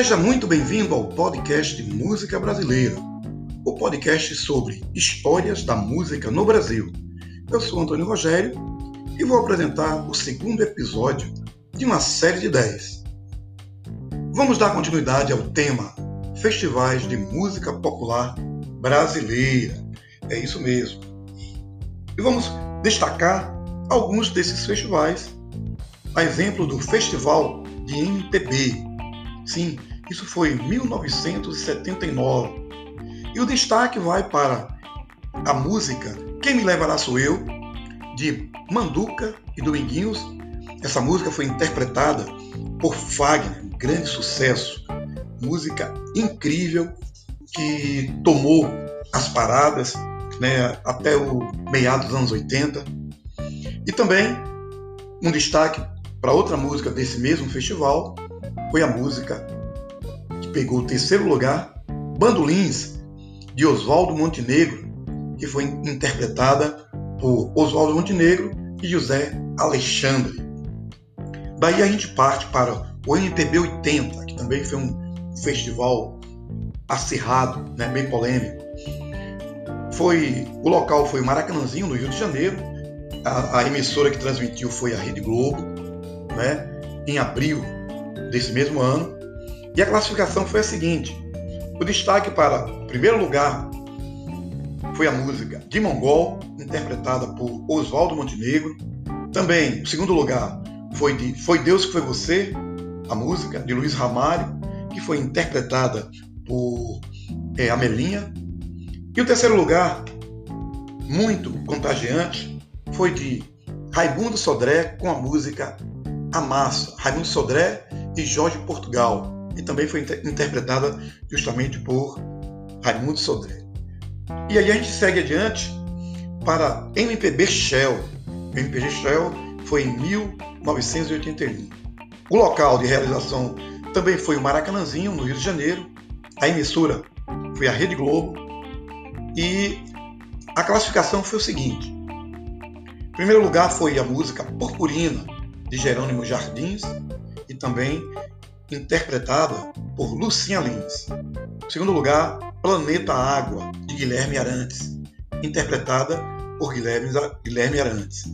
Seja muito bem-vindo ao podcast Música Brasileira, o podcast sobre histórias da música no Brasil. Eu sou Antônio Rogério e vou apresentar o segundo episódio de uma série de 10. Vamos dar continuidade ao tema Festivais de Música Popular Brasileira. É isso mesmo. E vamos destacar alguns desses festivais, a exemplo do Festival de MPB. Sim, isso foi em 1979. E o destaque vai para a música Quem Me Levará Sou Eu, de Manduca e Dominguinhos. Essa música foi interpretada por Fagner, um grande sucesso. Música incrível que tomou as paradas né, até o meados dos anos 80. E também um destaque para outra música desse mesmo festival foi a música pegou o terceiro lugar, Bandolins, de Oswaldo Montenegro, que foi interpretada por Oswaldo Montenegro e José Alexandre. Daí a gente parte para o MPB 80, que também foi um festival acirrado, né, bem polêmico. Foi, o local foi o Maracanãzinho, no Rio de Janeiro. A, a emissora que transmitiu foi a Rede Globo, né, em abril desse mesmo ano. E a classificação foi a seguinte: o destaque para primeiro lugar foi a música de Mongol, interpretada por Oswaldo Montenegro. Também, o segundo lugar foi de Foi Deus que Foi Você, a música de Luiz Ramalho, que foi interpretada por é, Amelinha. E o terceiro lugar, muito contagiante, foi de Raimundo Sodré com a música A Massa. Raimundo Sodré e Jorge Portugal. E também foi inter interpretada justamente por Raimundo Sodré. E aí a gente segue adiante para MPB Shell. MPB Shell foi em 1981. O local de realização também foi o Maracanãzinho, no Rio de Janeiro. A emissora foi a Rede Globo. E a classificação foi o seguinte: em primeiro lugar foi a música Purpurina, de Jerônimo Jardins, e também interpretada por Lucinha Lins. Em segundo lugar, Planeta Água, de Guilherme Arantes, interpretada por Guilherme, Arantes.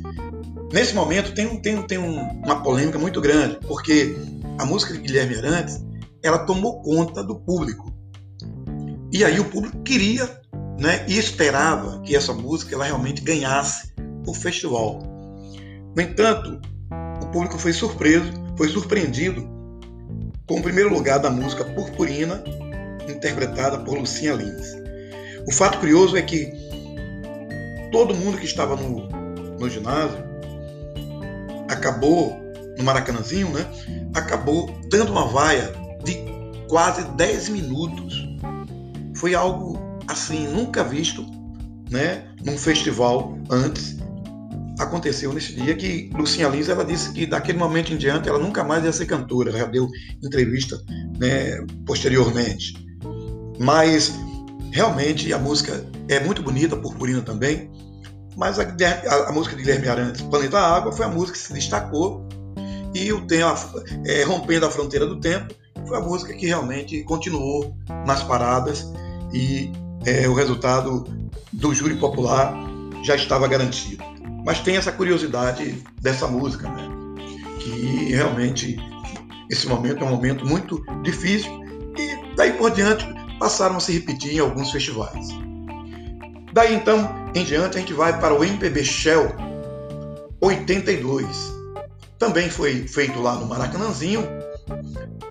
Nesse momento tem, tem, tem um, uma polêmica muito grande, porque a música de Guilherme Arantes ela tomou conta do público. E aí o público queria né, e esperava que essa música ela realmente ganhasse o festival. No entanto, o público foi surpreso, foi surpreendido com o primeiro lugar da música Purpurina, interpretada por Lucinha Lins. O fato curioso é que todo mundo que estava no, no ginásio acabou, no Maracanãzinho, né? Acabou dando uma vaia de quase 10 minutos. Foi algo assim, nunca visto, né? Num festival antes. Aconteceu nesse dia que Lucinha Lins ela disse que daquele momento em diante ela nunca mais ia ser cantora. Ela já deu entrevista né, posteriormente. Mas realmente a música é muito bonita, Purpurina também. Mas a, a, a música de Guilherme Arantes, Planeta Água, foi a música que se destacou e o tema, é, Rompendo a Fronteira do Tempo, foi a música que realmente continuou nas paradas e é, o resultado do júri popular já estava garantido. Mas tem essa curiosidade dessa música, né? que realmente esse momento é um momento muito difícil e daí por diante passaram a se repetir em alguns festivais. Daí então em diante a gente vai para o MPB Shell 82. Também foi feito lá no Maracanãzinho.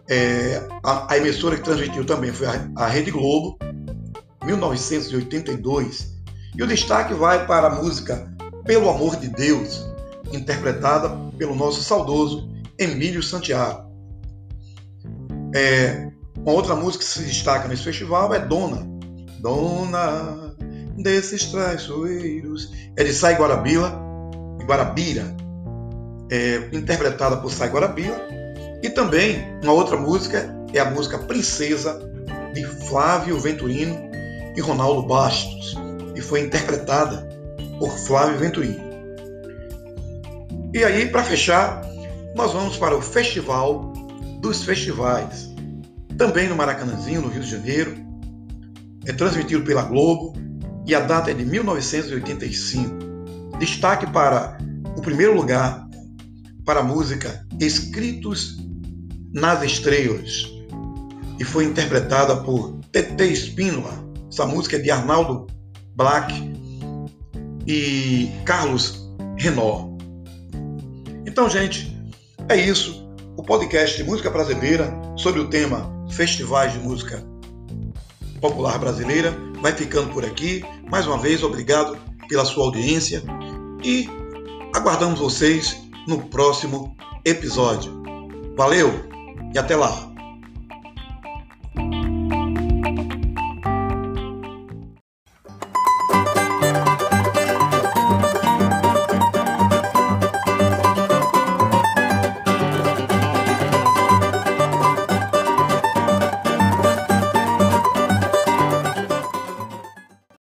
É, a, a, emissora que transmitiu também foi a, a Rede Globo, 1982. E o destaque vai para a música Pelo Amor de Deus, interpretada pelo nosso saudoso Emílio Santiago. É, uma outra música que se destaca nesse festival é Dona. Dona desses traiçoeiros. É de Sai Guarabira, Guarabira, é, interpretada por Sai Guarabira. E também uma outra música é a música Princesa, de Flávio Venturino e Ronaldo Bastos, e foi interpretada por Flávio Venturino. E aí, para fechar, nós vamos para o Festival dos festivais. Também no Maracanãzinho, no Rio de Janeiro. É transmitido pela Globo e a data é de 1985. Destaque para o primeiro lugar para a música Escritos nas Estrelas e foi interpretada por TT Espínola. Essa música é de Arnaldo Black e Carlos Renó. Então, gente, é isso. O podcast de música brasileira sobre o tema Festivais de Música Popular Brasileira vai ficando por aqui. Mais uma vez, obrigado pela sua audiência e aguardamos vocês no próximo episódio. Valeu e até lá!